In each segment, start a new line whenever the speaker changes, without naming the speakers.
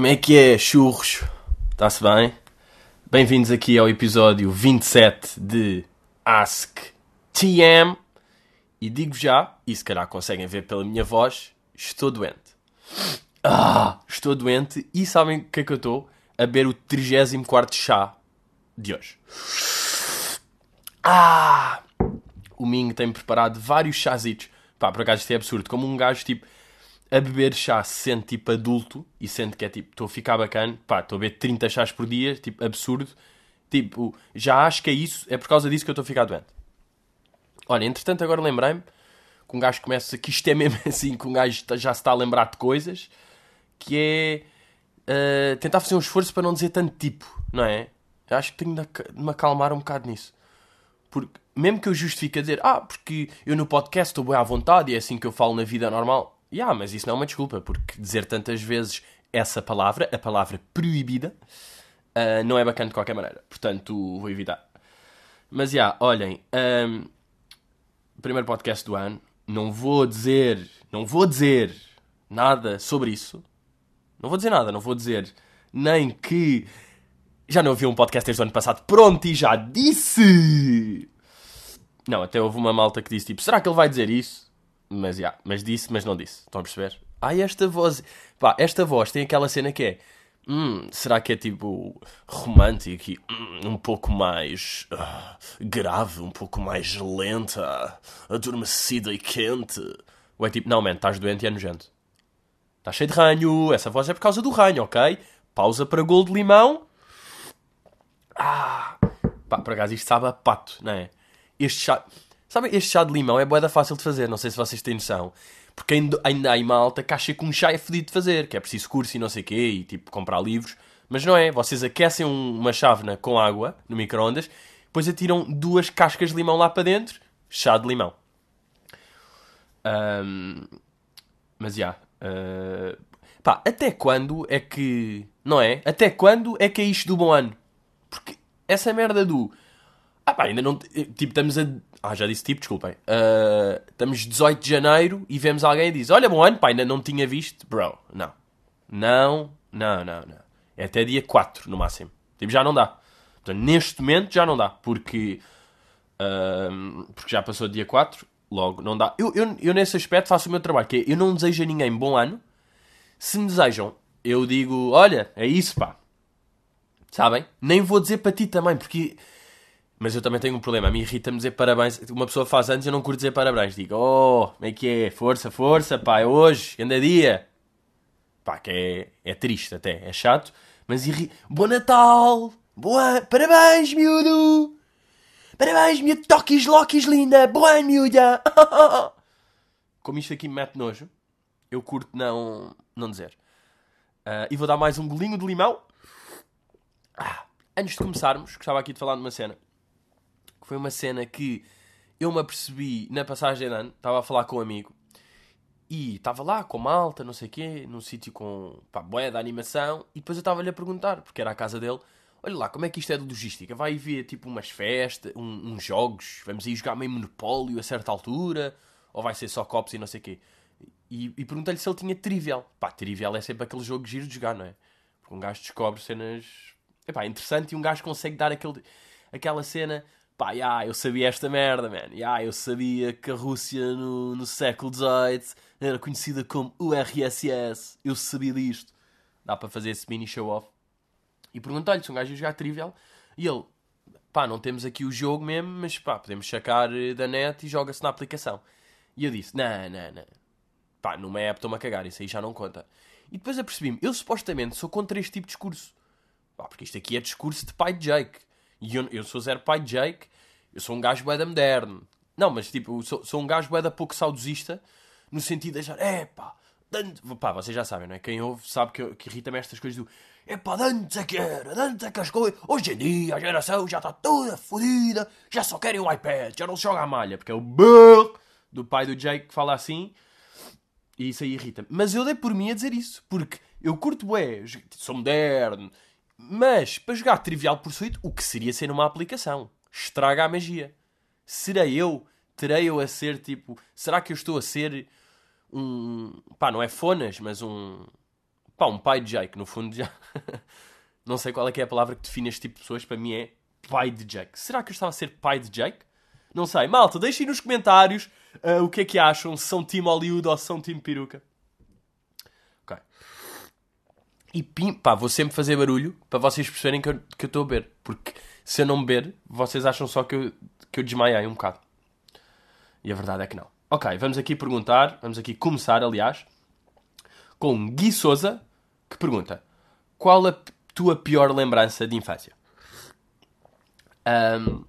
Como é que é, churros? Está-se bem? Bem-vindos aqui ao episódio 27 de Ask TM. E digo já, e se calhar conseguem ver pela minha voz, estou doente. Ah, estou doente e sabem o que é que eu estou? A beber o 34 chá de hoje. Ah! O Ming tem preparado vários chazitos. Pá, por acaso isto é absurdo. Como um gajo, tipo, a beber chá se sente, tipo, adulto e sente que é, tipo, estou a ficar bacana. Pá, estou a beber 30 chás por dia, tipo, absurdo. Tipo, já acho que é isso, é por causa disso que eu estou a ficar doente. Olha, entretanto, agora lembrei-me que um gajo começa, que isto é mesmo assim, que um gajo já se está a lembrar de coisas, que é uh, tentar fazer um esforço para não dizer tanto tipo, não é? Eu acho que tenho de me acalmar um bocado nisso. Porque, mesmo que eu justifique a dizer, ah, porque eu no podcast estou bem à vontade e é assim que eu falo na vida normal. Yeah, mas isso não é uma desculpa, porque dizer tantas vezes essa palavra, a palavra proibida, uh, não é bacana de qualquer maneira. Portanto, vou evitar. Mas, já, yeah, olhem, um, primeiro podcast do ano. Não vou dizer, não vou dizer nada sobre isso. Não vou dizer nada, não vou dizer nem que já não ouvi um podcast desde o ano passado. Pronto, e já disse! Não, até houve uma malta que disse tipo, será que ele vai dizer isso? Mas, yeah, mas disse, mas não disse. Estão a perceber? Ai, esta voz... Pá, esta voz tem aquela cena que é... Hum, será que é tipo romântico e hum, um pouco mais uh, grave, um pouco mais lenta, adormecida e quente? Ou é tipo, não, man, estás doente e é nojento. Estás cheio de ranho, essa voz é por causa do ranho, ok? Pausa para gol de limão. Ah, pá, por acaso isto sabe pato, não é? Este chá, sabe, este chá de limão é boeda fácil de fazer, não sei se vocês têm noção. Porque ainda, ainda há em malta que acha que um chá é fedido de fazer, que é preciso curso e não sei o quê, e tipo comprar livros. Mas não é, vocês aquecem uma chávena com água no micro-ondas, depois atiram duas cascas de limão lá para dentro, chá de limão. Um, mas já. Yeah, uh, pá, até quando é que. Não é? Até quando é que é isto do bom ano? Porque essa merda do. Ah pá, ainda não. Tipo, estamos a. Ah, já disse tipo, desculpem. Uh, estamos 18 de janeiro e vemos alguém e diz: Olha, bom ano, pá, ainda não tinha visto. Bro, não. Não, não, não, não. É até dia 4 no máximo. Tipo, já não dá. Portanto, neste momento já não dá. Porque. Uh, porque já passou dia 4, logo não dá. Eu, eu, eu nesse aspecto faço o meu trabalho, que é, eu não desejo a ninguém bom ano. Se me desejam, eu digo: Olha, é isso, pá. Sabem? Nem vou dizer para ti também, porque mas eu também tenho um problema. A mim irrita-me dizer parabéns. Uma pessoa faz anos e eu não curto dizer parabéns. Digo, oh, como é que é? Força, força, pá, é hoje, anda dia. Pá, que é, é triste até, é chato. Mas irrita. Bom Natal! Boa... Parabéns, miúdo! Parabéns, miúdo! Toquis, loquis, linda! Boa, miúda! Como isto aqui me mete nojo, eu curto não, não dizer. Uh, e vou dar mais um golinho de limão. Ah, antes de começarmos, gostava aqui de falar de uma cena foi uma cena que eu me apercebi na passagem de ano, estava a falar com um amigo e estava lá com malta, não sei o quê, num sítio com pá, boé da animação, e depois eu estava-lhe a perguntar, porque era a casa dele, olha lá, como é que isto é de logística? Vai haver tipo umas festas, um, uns jogos, vamos aí jogar meio monopólio a certa altura, ou vai ser só copos e não sei o quê? E, e perguntei-lhe se ele tinha Trivial. Pá, Trivial é sempre aquele jogo giro de jogar, não é? Porque um gajo descobre cenas... Epá, interessante e um gajo consegue dar aquele, aquela cena pá, yeah, eu sabia esta merda, man. Yeah, eu sabia que a Rússia no, no século XVIII era conhecida como URSS. Eu sabia disto. Dá para fazer esse mini show-off. E perguntei-lhe se um gajo ia jogar Trivial. E ele, pá, não temos aqui o jogo mesmo, mas pá, podemos sacar eh, da net e joga-se na aplicação. E eu disse, não, não, não. Pá, numa app estou-me a cagar, isso aí já não conta. E depois apercebi-me, eu supostamente sou contra este tipo de discurso. Pá, porque isto aqui é discurso de pai de Jake. E eu, eu sou zero pai de Jake, eu sou um gajo bué moderno. Não, mas tipo, sou, sou um gajo bué pouco saudosista, no sentido de achar, é pá, antes... pá, vocês já sabem, não é? Quem ouve sabe que, que irrita-me estas coisas do, pá, antes é que era, antes é que as coisas, hoje em dia a geração já está toda fodida, já só querem um iPad, já não se joga a malha, porque é o do pai do Jake que fala assim, e isso aí irrita-me. Mas eu dei por mim a dizer isso, porque eu curto bué, sou moderno, mas para jogar Trivial Pursuit, o que seria ser uma aplicação? Estraga a magia. Serei eu? Terei eu a ser tipo. Será que eu estou a ser um. pá, não é fonas, mas um. Pá, um pai DJ, que no fundo já. não sei qual é que é a palavra que define este tipo de pessoas, para mim é pai de Jake. Será que eu estava a ser pai de Jake? Não sei. Malta, deixem nos comentários uh, o que é que acham, se são Team Hollywood ou são Team Peruca. Ok. E pim, pá, vou sempre fazer barulho para vocês perceberem que eu estou a beber. Porque se eu não beber, vocês acham só que eu, que eu desmaiei um bocado. E a verdade é que não. Ok, vamos aqui perguntar, vamos aqui começar, aliás, com Gui Souza, que pergunta: Qual a tua pior lembrança de infância? Um,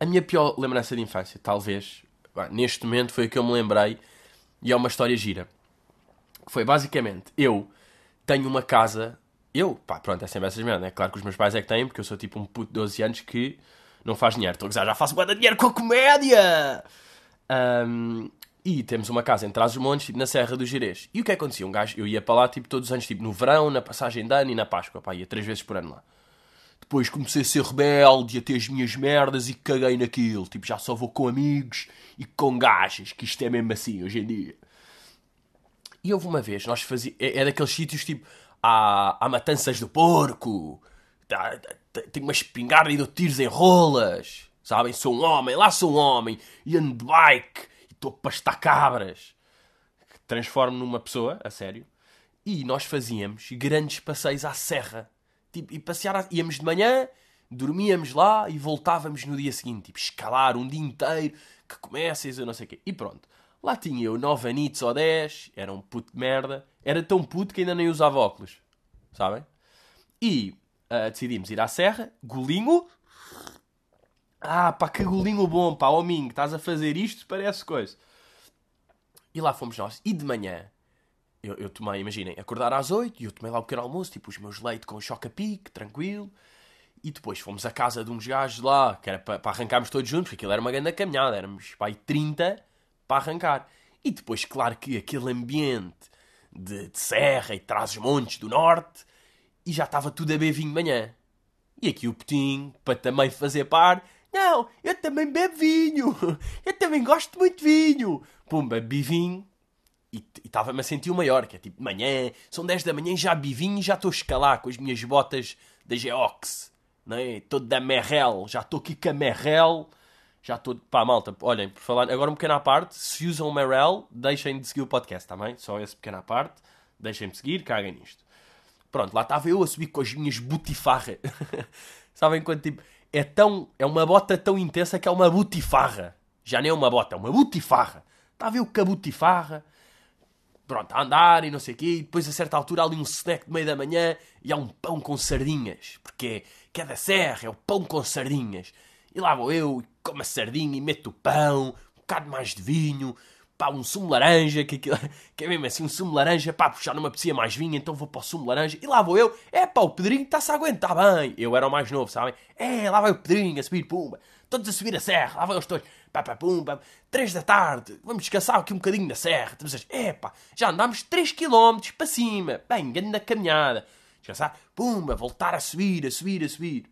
a minha pior lembrança de infância, talvez, neste momento foi o que eu me lembrei e é uma história gira. Foi basicamente, eu tenho uma casa, eu, pá, pronto, é sempre essas merdas, é claro que os meus pais é que têm, porque eu sou tipo um puto de 12 anos que não faz dinheiro. Estou a dizer, já faço boa dinheiro com a comédia! Um, e temos uma casa em Trás-os-Montes, tipo, na Serra do Girês. E o que acontecia? Um gajo, eu ia para lá, tipo, todos os anos, tipo, no verão, na passagem de ano e na Páscoa, pá, ia três vezes por ano lá. Depois comecei a ser rebelde a ter as minhas merdas e caguei naquilo. Tipo, já só vou com amigos e com gajas, que isto é mesmo assim hoje em dia. E houve uma vez, nós fazíamos. É, é daqueles sítios tipo. Há, há matanças do porco, tenho uma espingarda e dou tiros em rolas, sabem? Sou um homem, lá sou um homem, e ando de bike, e estou a pastar cabras. Transformo numa pessoa, a sério. E nós fazíamos grandes passeios à serra Tipo, e passear, íamos de manhã, dormíamos lá e voltávamos no dia seguinte. Tipo, escalar um dia inteiro, que começas, eu não sei o quê. E pronto. Lá tinha eu 9 anitos ou 10, era um puto de merda. Era tão puto que ainda nem usava óculos. Sabem? E uh, decidimos ir à serra, golinho. Ah, pá, que golinho bom, pá, ó Mingo, estás a fazer isto, parece coisa. E lá fomos nós. E de manhã, eu, eu tomei, imaginem, acordar às 8 e eu tomei lá o pequeno almoço, tipo os meus leite com choca-pique, tranquilo. E depois fomos à casa de uns gajos lá, que era para, para arrancarmos todos juntos, porque aquilo era uma grande caminhada, éramos pai 30 para arrancar. E depois, claro que aquele ambiente de, de serra e traz os montes do norte, e já estava tudo a beber vinho de manhã. E aqui o Petinho, para também fazer par, não, eu também bebo vinho, eu também gosto muito de vinho. Pumba, bebi vinho, e estava-me a sentir o maior, que é tipo, manhã, são 10 da manhã, já bivinho e já estou a escalar com as minhas botas da Geox, não é? Todo da Merrell, já estou aqui com a Merrell, já estou, pá, malta, olhem, por falar, agora um pequeno à parte, se usam Merrell, deixem de seguir o podcast, também, tá só esse pequeno à parte, deixem-me seguir, caguem nisto. Pronto, lá estava eu a subir com as minhas butifarra. Sabem quando, tipo, é tão, é uma bota tão intensa que é uma butifarra. Já nem é uma bota, é uma butifarra. Estava eu com a butifarra, pronto, a andar e não sei o quê, e depois a certa altura há ali um snack de meio da manhã e há um pão com sardinhas, porque é, que é da serra, é o pão com sardinhas. E lá vou eu, como a sardinha e meto o pão, um bocado mais de vinho, pá, um sumo laranja, que, aquilo, que é mesmo assim, um sumo laranja, pá, não me apetecia mais vinho, então vou para o sumo laranja, e lá vou eu, é pá, o Pedrinho está-se a aguentar bem. Eu era o mais novo, sabem? É, lá vai o Pedrinho a subir, pumba, todos a subir a serra, lá vai os todos pá, pá, pum, pá, 3 da tarde, vamos descansar aqui um bocadinho na serra. Estamos a epá, já andámos 3 km para cima, bem, grande caminhada. Descansar, pumba, voltar a subir, a subir, a subir.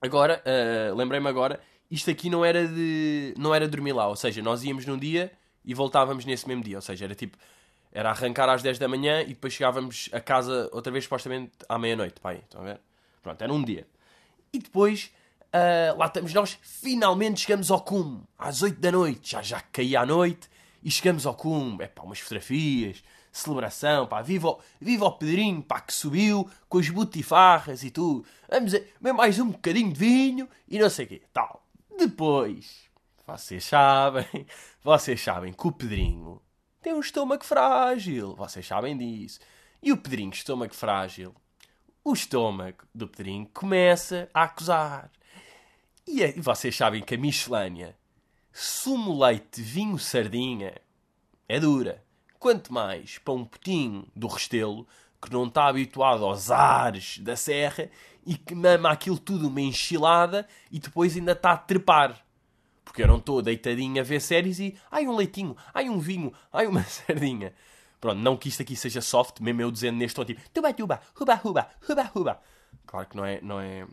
Agora, uh, lembrei-me agora, isto aqui não era de não era dormir lá, ou seja, nós íamos num dia e voltávamos nesse mesmo dia, ou seja, era tipo, era arrancar às 10 da manhã e depois chegávamos a casa outra vez supostamente à meia-noite, pá, aí, estão a ver? Pronto, era um dia. E depois Uh, lá estamos nós, finalmente chegamos ao cume, às 8 da noite, já já caía a noite, e chegamos ao cume, é pá, umas fotografias, celebração, pá, viva viva o Pedrinho, pá, que subiu com as butifarras e tudo, vamos a, mais um bocadinho de vinho e não sei o quê, tal. Depois, vocês sabem, vocês sabem que o Pedrinho tem um estômago frágil, vocês sabem disso. E o Pedrinho, estômago frágil, o estômago do Pedrinho começa a acusar. E, vocês sabem que a Michelânia, sumo leite, vinho, sardinha, é dura. Quanto mais para um putinho do Restelo, que não está habituado aos ares da serra e que mama aquilo tudo uma enchilada e depois ainda está a trepar. Porque eu não estou deitadinho a ver séries e. Ai, um leitinho, ai, um vinho, ai, uma sardinha. Pronto, não que isto aqui seja soft, mesmo eu dizendo neste tom tipo tuba tuba, ruba ruba, ruba ruba. Claro que não é, não é,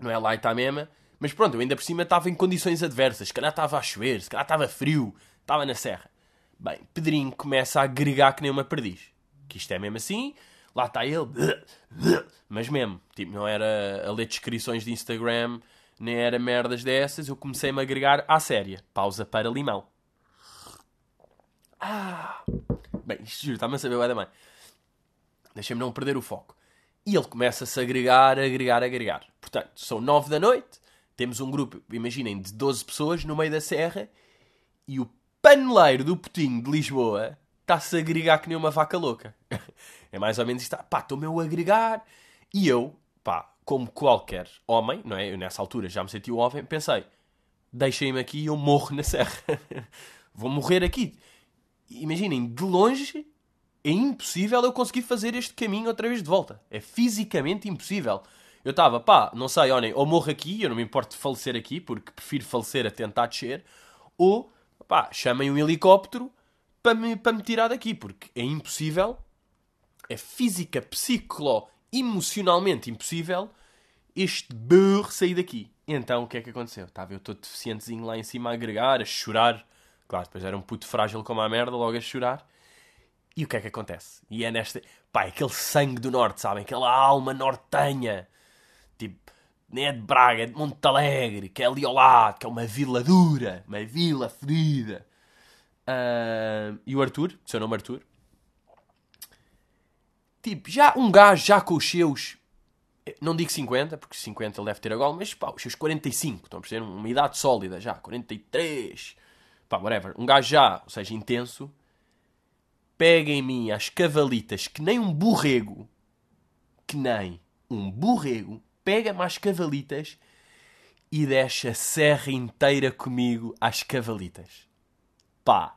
não é light à mesma, mas pronto, eu ainda por cima estava em condições adversas. Se calhar estava a chover, se calhar estava frio, estava na serra. Bem, Pedrinho começa a agregar que nem uma perdiz. Que isto é mesmo assim. Lá está ele, mas mesmo, tipo, não era a ler descrições de Instagram, nem era merdas dessas, eu comecei-me a agregar à séria. Pausa para limão. Ah! Bem, isto juro, está-me a saber bem da mãe. Deixa-me não perder o foco. E ele começa-se a agregar, agregar, agregar. Portanto, são nove da noite, temos um grupo, imaginem, de 12 pessoas no meio da serra e o paneleiro do Putinho de Lisboa está-se a agregar que nem uma vaca louca. É mais ou menos isto. Pá, estou-me a agregar. E eu, pá, como qualquer homem, não é? Eu nessa altura já me senti um homem, pensei, deixem-me aqui e eu morro na serra. Vou morrer aqui. Imaginem, de longe é impossível eu conseguir fazer este caminho outra vez de volta. É fisicamente impossível. Eu estava, pá, não sei, olhem, ou morro aqui, eu não me importo de falecer aqui, porque prefiro falecer a tentar descer, ou, pá, chamem um helicóptero para me, para me tirar daqui, porque é impossível, é física, psicolo, emocionalmente impossível este burro sair daqui. Então, o que é que aconteceu? Estava eu todo deficientezinho lá em cima a agregar, a chorar. Claro, depois era um puto frágil como a merda, logo a chorar. E o que é que acontece? E é nesta. Pá, aquele sangue do norte, sabem? Aquela alma nortenha. Tipo, nem é de Braga, é de Monte Alegre, que é ali ao lado, que é uma vila dura, uma vila ferida. Uh, e o Arthur, seu nome Arthur. Tipo, já um gajo já com os seus. Não digo 50, porque 50 ele deve ter agora, mas pá, os seus 45. Estão a perceber? Uma idade sólida já, 43. Pá, whatever. Um gajo já, ou seja, intenso pega em mim as cavalitas que nem um borrego, que nem um borrego, pega-me às cavalitas e deixa a serra inteira comigo às cavalitas. Pá,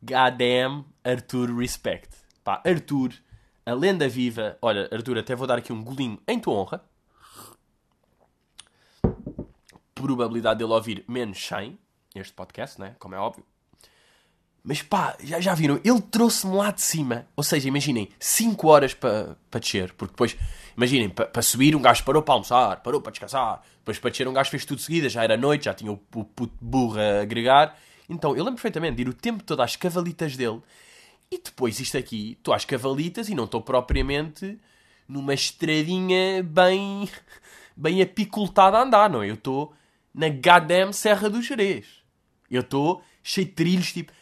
goddamn Arthur respect. Pá, Arthur, a lenda viva. Olha, Arthur, até vou dar aqui um golinho em tua honra. Probabilidade dele ouvir menos 100 este podcast, né? Como é óbvio. Mas pá, já, já viram? Ele trouxe-me lá de cima. Ou seja, imaginem, 5 horas para pa descer. Porque depois, imaginem, para pa subir um gajo parou para almoçar, parou para descansar. Depois para descer um gajo fez tudo de seguida. Já era noite, já tinha o, o puto burro a agregar. Então, eu lembro perfeitamente de ir o tempo todo às cavalitas dele. E depois isto aqui, estou às cavalitas e não estou propriamente numa estradinha bem, bem apicultada a andar, não é? Eu estou na goddamn Serra do Jerez. Eu estou cheio de trilhos, tipo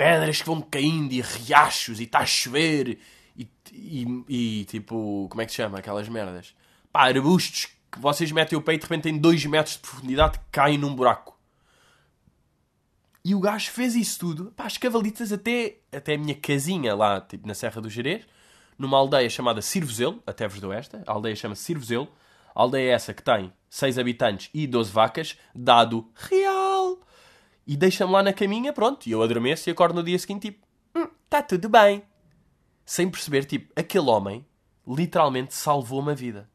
pedras que vão caindo e riachos e está a chover e, e, e, tipo, como é que se chama? Aquelas merdas. Pá, arbustos que vocês metem o peito e de repente têm 2 metros de profundidade que caem num buraco. E o gajo fez isso tudo. Pá, as cavalitas até, até a minha casinha lá, tipo, na Serra do Gerês, numa aldeia chamada Sirvozelo, até vos dou esta, a aldeia chama Sirvozelo, a aldeia é essa que tem 6 habitantes e 12 vacas, dado real e deixa-me lá na caminha, pronto, e eu adormeço e acordo no dia seguinte, tipo, hum, tudo bem. Sem perceber, tipo, aquele homem literalmente salvou-me a vida.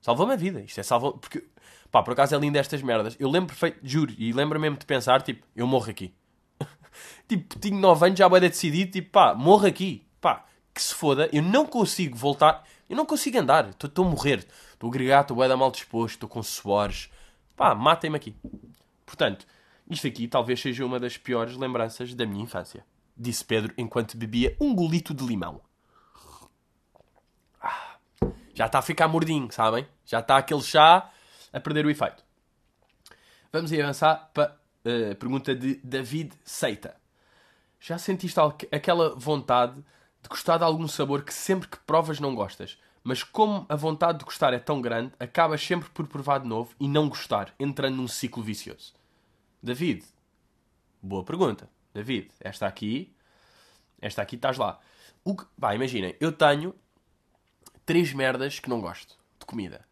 Salvou-me a vida. Isto é salvou Porque, pá, por acaso é lindo estas merdas. Eu lembro perfeito, juro, e lembro mesmo de pensar, tipo, eu morro aqui. tipo, tinha 9 anos, já vai decidido, tipo, pá, morro aqui. Pá, que se foda, eu não consigo voltar, eu não consigo andar, estou a morrer. Estou a agregar, estou a mal disposto, estou com suores. Pá, matem-me aqui. Portanto, isto aqui talvez seja uma das piores lembranças da minha infância. Disse Pedro enquanto bebia um golito de limão. Ah, já está a ficar mordinho, sabem? Já está aquele chá a perder o efeito. Vamos avançar para a uh, pergunta de David Seita. Já sentiste aquela vontade de gostar de algum sabor que sempre que provas não gostas? Mas como a vontade de gostar é tão grande, acabas sempre por provar de novo e não gostar, entrando num ciclo vicioso. David, boa pergunta. David, esta aqui, esta aqui estás lá. O que, imaginem, eu tenho três merdas que não gosto de comida.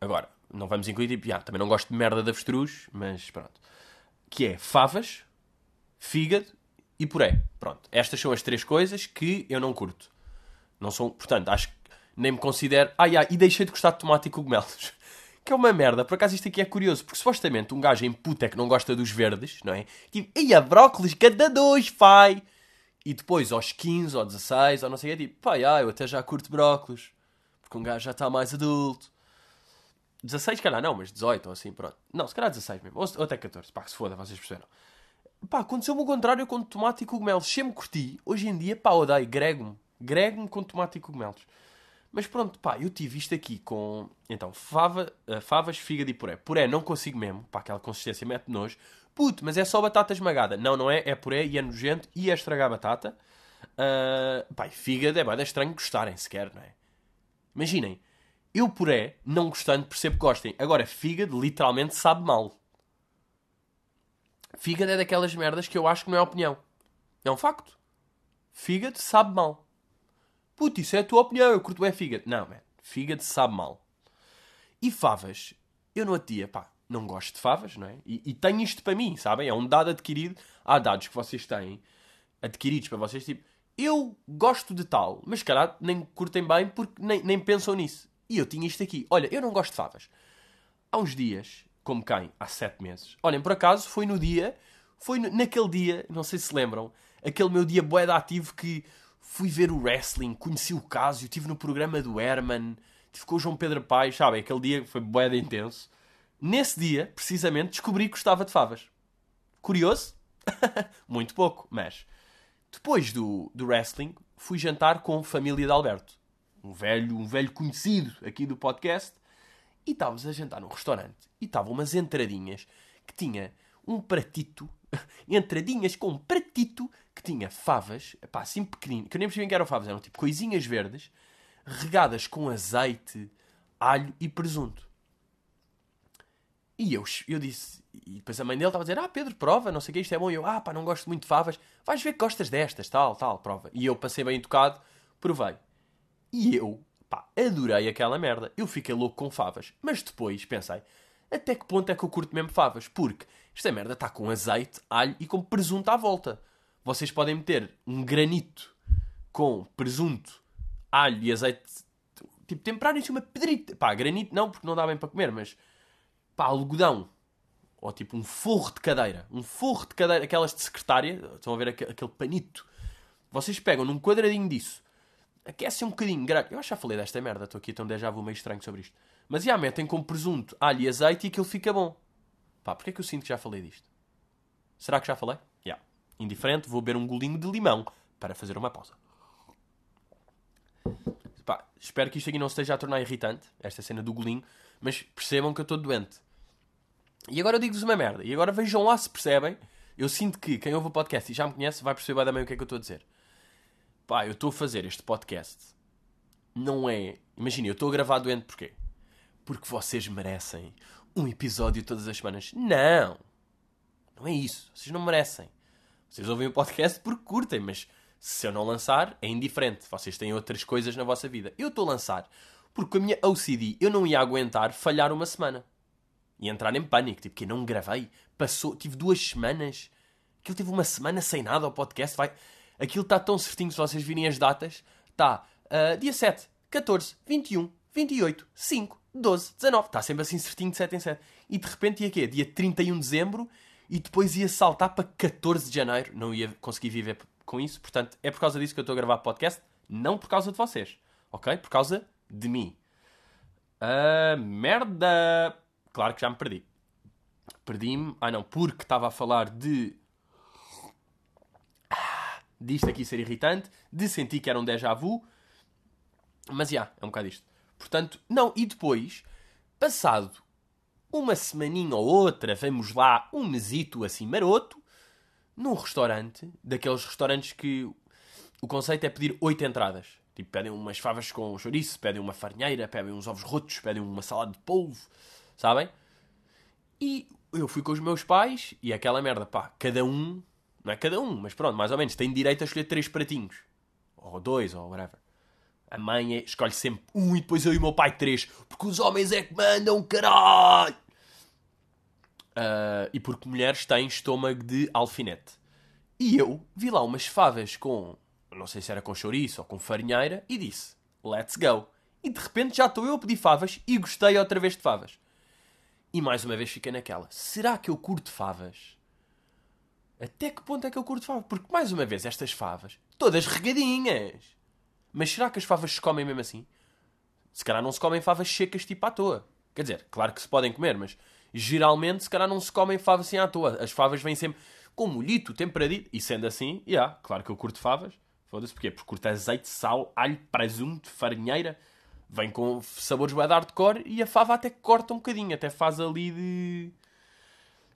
Agora, não vamos incluir tipo, ah, também não gosto de merda de avestruz, mas pronto. Que é favas, fígado e puré. Pronto, estas são as três coisas que eu não curto. Não são, portanto, acho que nem me considero. Ah, yeah, e deixei de gostar de tomate e cogumelos que é uma merda. Por acaso isto aqui é curioso, porque supostamente um gajo em puta é que não gosta dos verdes, não é? Tipo, e a brócolis, cada dois, pai! E depois, aos 15 ou 16, ou não sei o que, tipo, pá, ah, eu até já curto brócolis, porque um gajo já está mais adulto. 16, calhar não, mas 18 ou assim, pronto. Não, se calhar 16 mesmo, ou, ou até 14, pá, que se foda, vocês perceberam. Pá, aconteceu-me o contrário com tomate e cogumelos. Sempre curti, hoje em dia, pá, odeio, grego-me. Grego com tomate e cogumelos. Mas pronto, pá, eu tive isto aqui com. Então, fava, uh, favas, fígado e puré. Puré não consigo mesmo, pá, aquela consistência mete nojo. Puto, mas é só batata esmagada. Não, não é, é puré e é nojento e é estragar a batata. Uh, pá, fígado é bem estranho gostarem sequer, não é? Imaginem, eu puré, não gostando, percebo que gostem. Agora, fígado literalmente sabe mal. Fígado é daquelas merdas que eu acho que não é opinião. É um facto. Fígado sabe mal. Puto, isso é a tua opinião, eu curto é fígado. Não, man. Fígado sabe mal. E favas, eu outro dia, pá, não gosto de favas, não é? E, e tenho isto para mim, sabem? É um dado adquirido. Há dados que vocês têm adquiridos para vocês, tipo, eu gosto de tal, mas calhar nem curtem bem porque nem, nem pensam nisso. E eu tinha isto aqui. Olha, eu não gosto de favas. Há uns dias, como quem? Há sete meses. Olhem, por acaso, foi no dia, foi no, naquele dia, não sei se lembram, aquele meu dia boeda ativo que fui ver o wrestling, conheci o Casio, estive no programa do Herman, estive com o João Pedro Paes, sabem? Aquele dia foi boeda intenso. Nesse dia, precisamente, descobri que gostava de favas. Curioso? Muito pouco, mas... Depois do, do wrestling, fui jantar com a família de Alberto. Um velho, um velho conhecido aqui do podcast. E estávamos a jantar num restaurante. E estavam umas entradinhas que tinha um pratito entradinhas com um pratito que tinha favas, pá, assim pequenino, que eu nem percebi que eram favas, eram tipo coisinhas verdes, regadas com azeite, alho e presunto. E eu, eu disse, e depois a mãe dele estava a dizer: Ah, Pedro, prova, não sei o que, isto é bom. E eu, ah, pá, não gosto muito de favas, vais ver que gostas destas, tal, tal, prova. E eu passei bem tocado, provei. E eu, pá, adorei aquela merda. Eu fiquei louco com favas. Mas depois pensei: até que ponto é que eu curto mesmo favas? Porque esta merda está com azeite, alho e com presunto à volta. Vocês podem meter um granito com presunto, alho e azeite, tipo, temperar isso uma pedrita. Pá, granito não, porque não dá bem para comer, mas pá, algodão. Ou tipo um forro de cadeira. Um forro de cadeira, aquelas de secretária. Estão a ver aquele panito. Vocês pegam num quadradinho disso, aquecem um bocadinho. Eu acho que já falei desta merda. Estou aqui tão déjà vu meio estranho sobre isto. Mas já metem com presunto, alho e azeite e aquilo fica bom. Pá, porquê é que eu sinto que já falei disto? Será que já falei? Já. Yeah. Indiferente, vou beber um golinho de limão para fazer uma pausa. Pá, espero que isto aqui não esteja a tornar irritante, esta cena do golinho, mas percebam que eu estou doente. E agora eu digo-vos uma merda. E agora vejam lá se percebem. Eu sinto que quem ouve o podcast e já me conhece vai perceber bem o que é que eu estou a dizer. Pá, eu estou a fazer este podcast. Não é. Imagina, eu estou a gravar doente porquê? Porque vocês merecem um episódio todas as semanas. Não! Não é isso. Vocês não merecem. Vocês ouvem o podcast porque curtem, mas se eu não lançar, é indiferente. Vocês têm outras coisas na vossa vida. Eu estou a lançar porque a minha OCD eu não ia aguentar falhar uma semana. E entrar em pânico. Tipo, que eu não gravei. Passou, tive duas semanas. Aquilo teve uma semana sem nada ao podcast. Vai... Aquilo está tão certinho se vocês virem as datas. Está uh, dia 7, 14, 21, 28, 5, 12, 19. Está sempre assim certinho de 7 em 7. E de repente ia quê? Dia 31 de dezembro e depois ia saltar para 14 de janeiro. Não ia conseguir viver com isso. Portanto, é por causa disso que eu estou a gravar podcast. Não por causa de vocês. Ok? Por causa de mim. Uh, merda! Claro que já me perdi. Perdi-me. Ah, não. Porque estava a falar de. Disto aqui ser irritante. De sentir que era um déjà vu. Mas já, yeah, é um bocado isto. Portanto, não. E depois, passado uma semaninha ou outra, vamos lá, um mesito assim maroto, num restaurante, daqueles restaurantes que o conceito é pedir oito entradas. Tipo, pedem umas favas com chouriço, pedem uma farinheira, pedem uns ovos rotos, pedem uma salada de polvo, sabem? E eu fui com os meus pais e aquela merda, pá, cada um, não é cada um, mas pronto, mais ou menos, tem direito a escolher três pratinhos. Ou dois, ou whatever. A mãe é, escolhe sempre um e depois eu e o meu pai três. Porque os homens é que mandam, caralho! Uh, e porque mulheres têm estômago de alfinete. E eu vi lá umas favas com, não sei se era com chouriço ou com farinheira, e disse, let's go. E de repente já estou eu a pedir favas e gostei outra vez de favas. E mais uma vez fiquei naquela, será que eu curto favas? Até que ponto é que eu curto favas? Porque mais uma vez estas favas, todas regadinhas. Mas será que as favas se comem mesmo assim? Se calhar não se comem favas secas tipo à toa. Quer dizer, claro que se podem comer, mas geralmente se calhar não se comem favas assim à toa. As favas vêm sempre com molhito, temperadito. E sendo assim, já, yeah, claro que eu curto favas. Foda-se porquê? Porque curta azeite, sal, alho, presunto, farinheira. Vem com sabores bué de hardcore e a fava até corta um bocadinho. Até faz ali de...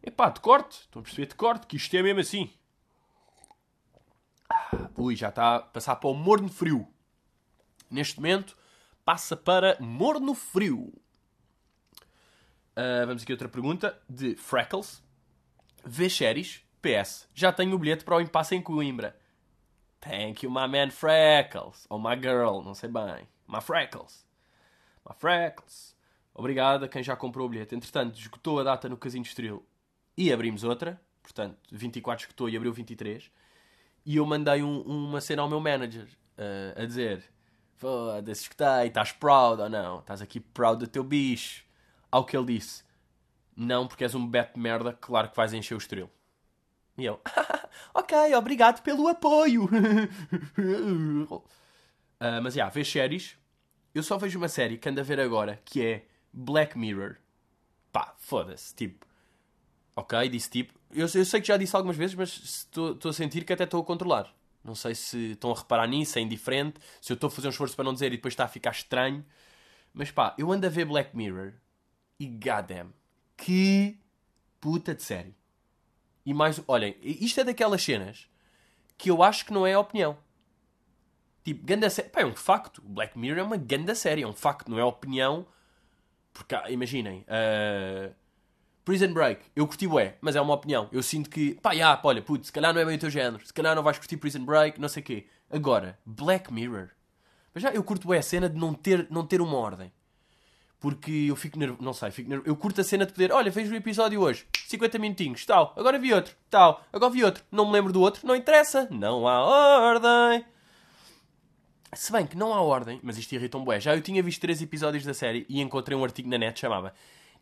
Epá, de corte. Estão a perceber? De corte, que isto é mesmo assim. Ah, ui, já está a passar para o morno frio. Neste momento, passa para morno frio. Uh, vamos aqui outra pergunta de Freckles. Vê? PS. Já tenho o bilhete para o impasse em Coimbra. Thank you, my man Freckles. Ou my girl, não sei bem. My Freckles. My Freckles. Obrigado a quem já comprou o bilhete. Entretanto, esgotou a data no Casino Estoril e abrimos outra. Portanto, 24 esgotou e abriu 23. E eu mandei um, uma cena ao meu manager uh, a dizer: Foda-se, escutei, estás proud ou não? Estás aqui proud do teu bicho. Ao que ele disse: Não, porque és um beto merda, claro que vais encher o estrelo. E eu: Ok, obrigado pelo apoio. uh, mas já, yeah, vês séries. Eu só vejo uma série que ando a ver agora que é Black Mirror. Pá, foda-se, tipo. Ok, disse tipo. Eu, eu, sei que já disse algumas vezes, mas estou a sentir que até estou a controlar. Não sei se estão a reparar nisso, é indiferente. Se eu estou a fazer um esforço para não dizer e depois está a ficar estranho. Mas pá, eu ando a ver Black Mirror e goddamn, que puta de série. E mais, olhem, isto é daquelas cenas que eu acho que não é opinião. Tipo, ganda série. Pá, é um facto. Black Mirror é uma ganda série, é um facto, não é opinião. Porque, imaginem, uh, Prison Break, eu curti bué, mas é uma opinião. Eu sinto que, pá, já, olha, putz, se calhar não é bem o teu género, se calhar não vais curtir Prison Break, não sei o quê. Agora, Black Mirror. Mas já, eu curto bué a cena de não ter, não ter uma ordem. Porque eu fico nervoso, não sei, fico nervoso. Eu curto a cena de poder, olha, vejo o episódio hoje, 50 minutinhos, tal, agora vi outro, tal, agora vi outro, não me lembro do outro, não interessa, não há ordem. Se bem que não há ordem, mas isto irrita um bué. Já eu tinha visto três episódios da série e encontrei um artigo na net que chamava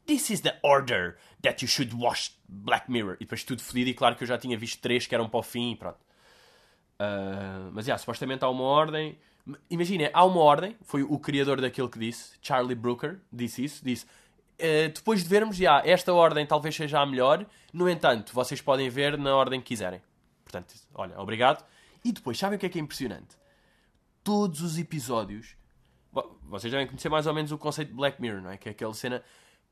This is the order that you should watch Black Mirror. E depois tudo fodido, e claro que eu já tinha visto três que eram para o fim pronto. Uh, mas, yeah, supostamente há uma ordem. Imagina, há uma ordem. Foi o criador daquilo que disse, Charlie Brooker, disse isso. Disse, uh, depois de vermos, já, esta ordem talvez seja a melhor. No entanto, vocês podem ver na ordem que quiserem. Portanto, olha, obrigado. E depois, sabem o que é que é impressionante? Todos os episódios... Vocês devem conhecer mais ou menos o conceito de Black Mirror, não é? Que é aquela cena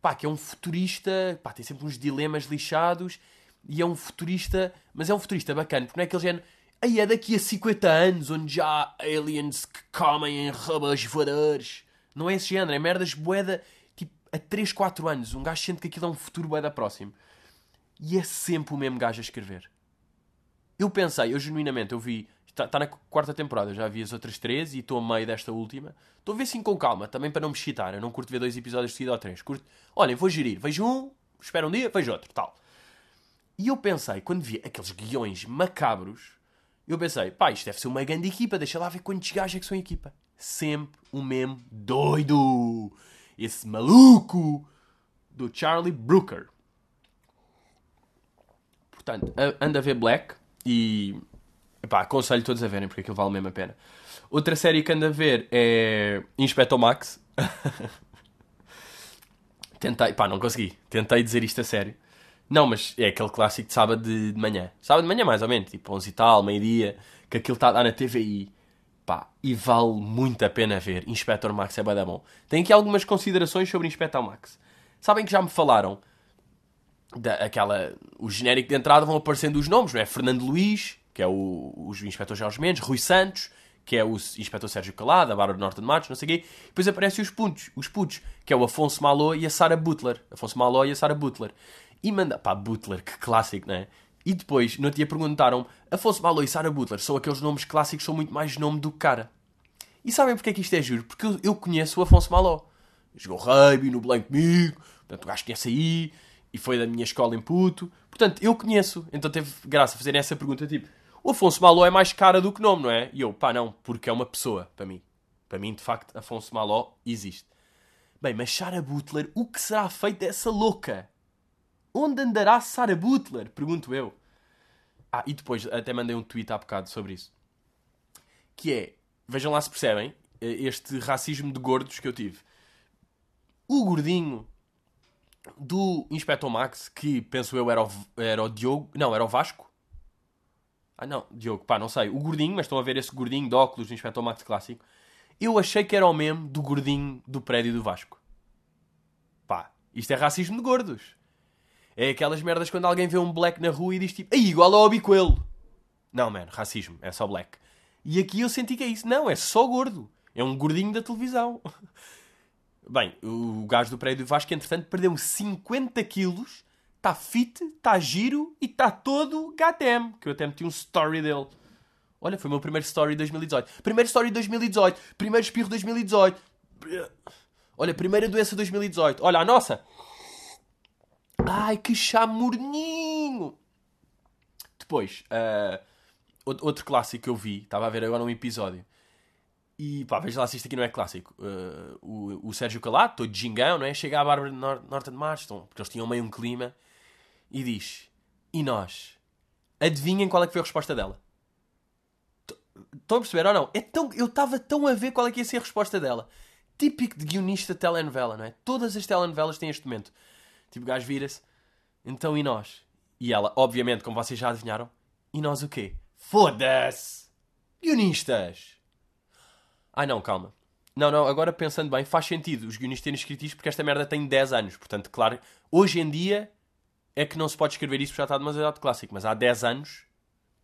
pá, que é um futurista, pá, tem sempre uns dilemas lixados e é um futurista, mas é um futurista bacana, porque não é aquele género, aí é daqui a 50 anos onde já há aliens que comem em robôs voadores. Não é esse género, é merdas boeda, tipo, a 3, 4 anos. Um gajo sente que aquilo é um futuro boeda próximo. E é sempre o mesmo gajo a escrever. Eu pensei, eu genuinamente, eu vi Está, está na quarta temporada, já vi as outras três e estou a meio desta última. Estou a ver assim com calma, também para não me excitar. Eu não curto ver dois episódios seguidos ou três. Curto... Olhem, vou gerir. Vejo um, espero um dia, vejo outro, tal. E eu pensei, quando vi aqueles guiões macabros, eu pensei, pá, isto deve ser uma grande equipa, deixa lá ver quantos gajos é que são equipa. Sempre o mesmo doido. Esse maluco do Charlie Brooker. Portanto, anda a ver Black e Epá, aconselho todos a verem porque aquilo vale mesmo a pena. Outra série que ando a ver é Inspector Max. Tentei, pá, não consegui. Tentei dizer isto a sério. Não, mas é aquele clássico de sábado de, de manhã. Sábado de manhã, mais ou menos, tipo 11 e tal, meio-dia, que aquilo está a dar na TVI. Pá, e vale muito a pena ver. Inspector Max é bem bom. Tenho aqui algumas considerações sobre Inspector Max. Sabem que já me falaram da, aquela, o genérico de entrada vão aparecendo os nomes, não é? Fernando Luís, que é o, o inspetor Jorge Mendes, Rui Santos, que é o inspetor Sérgio Calada, a Bárbara Norte de Matos, não sei o quê. Depois aparecem os putos, os putos, que é o Afonso Maló e a Sara Butler. Afonso Maló e a Sara Butler. E manda... Pá, Butler, que clássico, não é? E depois, no dia perguntaram Afonso Maló e Sara Butler são aqueles nomes clássicos, são muito mais nome do que cara. E sabem porque é que isto é juro? Porque eu, eu conheço o Afonso Maló. Jogou rugby no Blanco comigo, portanto o gajo conhece aí, e foi da minha escola em puto. Portanto, eu conheço. Então teve graça fazerem essa pergunta, tipo o Afonso Maló é mais cara do que nome, não é? E eu, pá, não, porque é uma pessoa, para mim. Para mim, de facto, Afonso Maló existe. Bem, mas Sarah Butler, o que será feito dessa louca? Onde andará Sarah Butler? Pergunto eu. Ah, e depois até mandei um tweet há bocado sobre isso. Que é, vejam lá se percebem, eh, este racismo de gordos que eu tive. O gordinho do Inspector Max, que penso eu era o, era o Diogo, não, era o Vasco, Ah, não, Diogo, pá, não sei. O gordinho, mas estão a ver esse gordinho de óculos do Inspector Max Clássico. Eu achei que era o mesmo do gordinho do prédio do Vasco. Pá, isto é racismo de gordos. É aquelas merdas quando alguém vê um black na rua e diz tipo, aí igual ao Bicoelho. Não, man, racismo, é só black. E aqui eu senti que é isso. Não, é só gordo. É um gordinho da televisão. Bem, o gajo do prédio do Vasco, entretanto, perdeu 50 quilos, está fit, está giro e está todo gatem. Que eu até meti um story dele. Olha, foi o meu primeiro story de 2018. Primeiro story de 2018. Primeiro espirro de 2018. Olha, primeira doença de 2018. Olha, a nossa. Ai, que chá morninho. Depois, uh, outro clássico que eu vi, estava a ver agora um episódio. E pá, veja lá se isto aqui não é clássico. Uh, o, o Sérgio Calato, todo gingão, não é? Chega à Bárbara Nor Norte de Marston, porque eles tinham meio um clima, e diz: E nós? Adivinhem qual é que foi a resposta dela? Estão a perceber ou não? É tão, eu estava tão a ver qual é que ia ser a resposta dela. Típico de guionista de telenovela, não é? Todas as telenovelas têm este momento. Tipo, o gajo vira-se. Então, e nós? E ela, obviamente, como vocês já adivinharam, e nós o quê? Foda-se! Guionistas! Ai não, calma. Não, não, agora pensando bem, faz sentido os guionistas terem escrito isto porque esta merda tem 10 anos. Portanto, claro, hoje em dia é que não se pode escrever isso porque já está demasiado clássico. Mas há 10 anos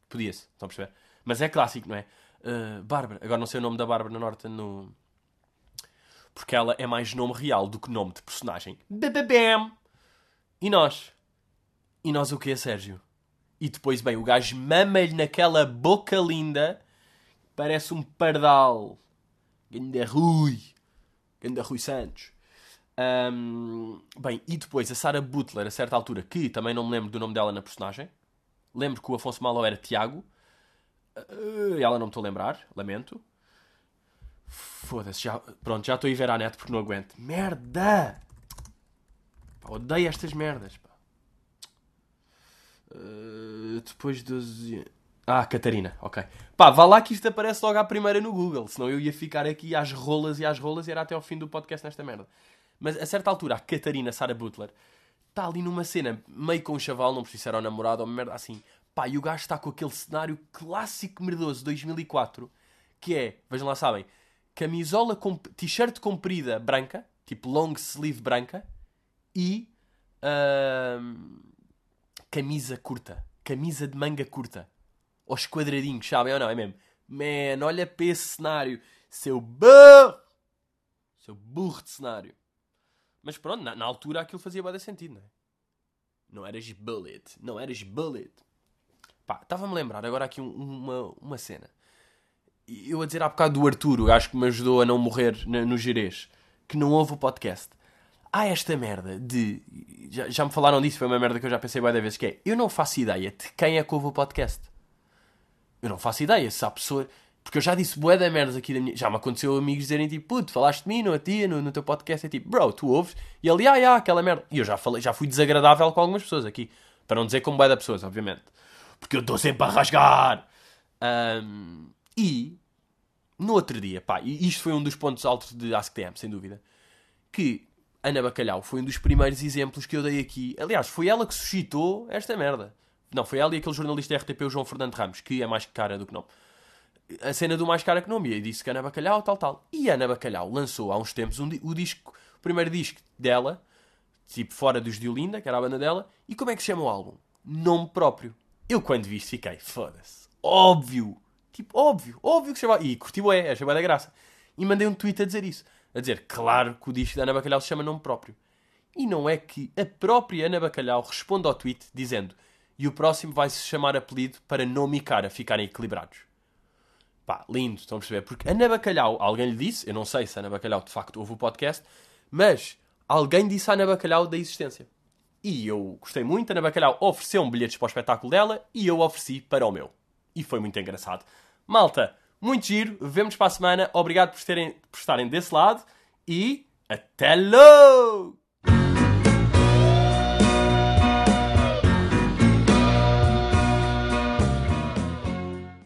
podia-se, estão a perceber? Mas é clássico, não é? Uh, Bárbara, agora não sei o nome da Bárbara Norte no. Porque ela é mais nome real do que nome de personagem. Bebebem! E nós? E nós o quê, Sérgio? E depois, bem, o gajo mama-lhe naquela boca linda, parece um pardal. Ganda Rui. Ganda Rui Santos. Um, bem, e depois a Sarah Butler, a certa altura, que também não me lembro do nome dela na personagem. Lembro que o Afonso Malo era Tiago. Uh, ela não me estou a lembrar, lamento. Foda-se, já, pronto, já estou a ir ver à net porque não aguento. Merda! Pá, odeio estas merdas. Pá. Uh, depois dos. Ah, Catarina, ok. Pá, vá lá que isto aparece logo à primeira no Google, senão eu ia ficar aqui às rolas e às rolas e era até ao fim do podcast nesta merda. Mas a certa altura, a Catarina Sarah Butler está ali numa cena meio com um chaval, não precisa ser o namorado ou merda assim. Pá, e o gajo está com aquele cenário clássico merdoso 2004 que é, vejam lá, sabem, camisola, com t-shirt comprida branca, tipo long sleeve branca, e uh, camisa curta. Camisa de manga curta. Aos quadradinhos, sabem ou não? É mesmo. Man, olha para esse cenário. Seu burro! Seu burro de cenário. Mas pronto, na, na altura aquilo fazia bastante sentido, não é? Não eras bullet. Não eras bullet. Pá, estava-me a lembrar agora aqui um, uma, uma cena. Eu a dizer há bocado do Arturo, acho que me ajudou a não morrer no, no Jerez, que não ouve o podcast há esta merda de. Já, já me falaram disso, foi uma merda que eu já pensei várias vezes, que é eu não faço ideia de quem é que ouve o podcast. Eu não faço ideia se há pessoa. Porque eu já disse bué da merda aqui da minha. Já me aconteceu amigos dizerem tipo, puto, falaste de mim, não a tia, no, no teu podcast. É tipo, bro, tu ouves? E ali, ah, ah, aquela merda. E eu já falei, já fui desagradável com algumas pessoas aqui. Para não dizer como bué da pessoas, obviamente. Porque eu estou sempre a rasgar. Um, e, no outro dia, pá, e isto foi um dos pontos altos de AskTM, sem dúvida. Que Ana Bacalhau foi um dos primeiros exemplos que eu dei aqui. Aliás, foi ela que suscitou esta merda. Não, foi ela e aquele jornalista RTP, o João Fernando Ramos, que é mais cara do que nome. A cena do mais cara que nome. E disse que Ana Bacalhau, tal, tal. E Ana Bacalhau lançou há uns tempos um, o disco, o primeiro disco dela, tipo fora dos de Olinda, que era a banda dela. E como é que se chama o álbum? Nome próprio. Eu quando vi isto fiquei, foda-se. Óbvio. Tipo, óbvio. Óbvio que se chama. E curtiu é, achei bem da graça. E mandei um tweet a dizer isso a dizer, claro que o disco da Ana Bacalhau se chama nome próprio. E não é que a própria Ana Bacalhau responde ao tweet dizendo e o próximo vai se chamar apelido para nome e cara ficarem equilibrados. Pá, lindo, estão a perceber? Porque Ana Bacalhau, alguém lhe disse, eu não sei se Ana Bacalhau de facto ouve o podcast, mas alguém disse à Ana Bacalhau da existência. E eu gostei muito, Ana Bacalhau ofereceu-me bilhetes para o espetáculo dela e eu ofereci para o meu. E foi muito engraçado. Malta, muito giro, vemos para a semana. Obrigado por, terem, por estarem desse lado e até logo!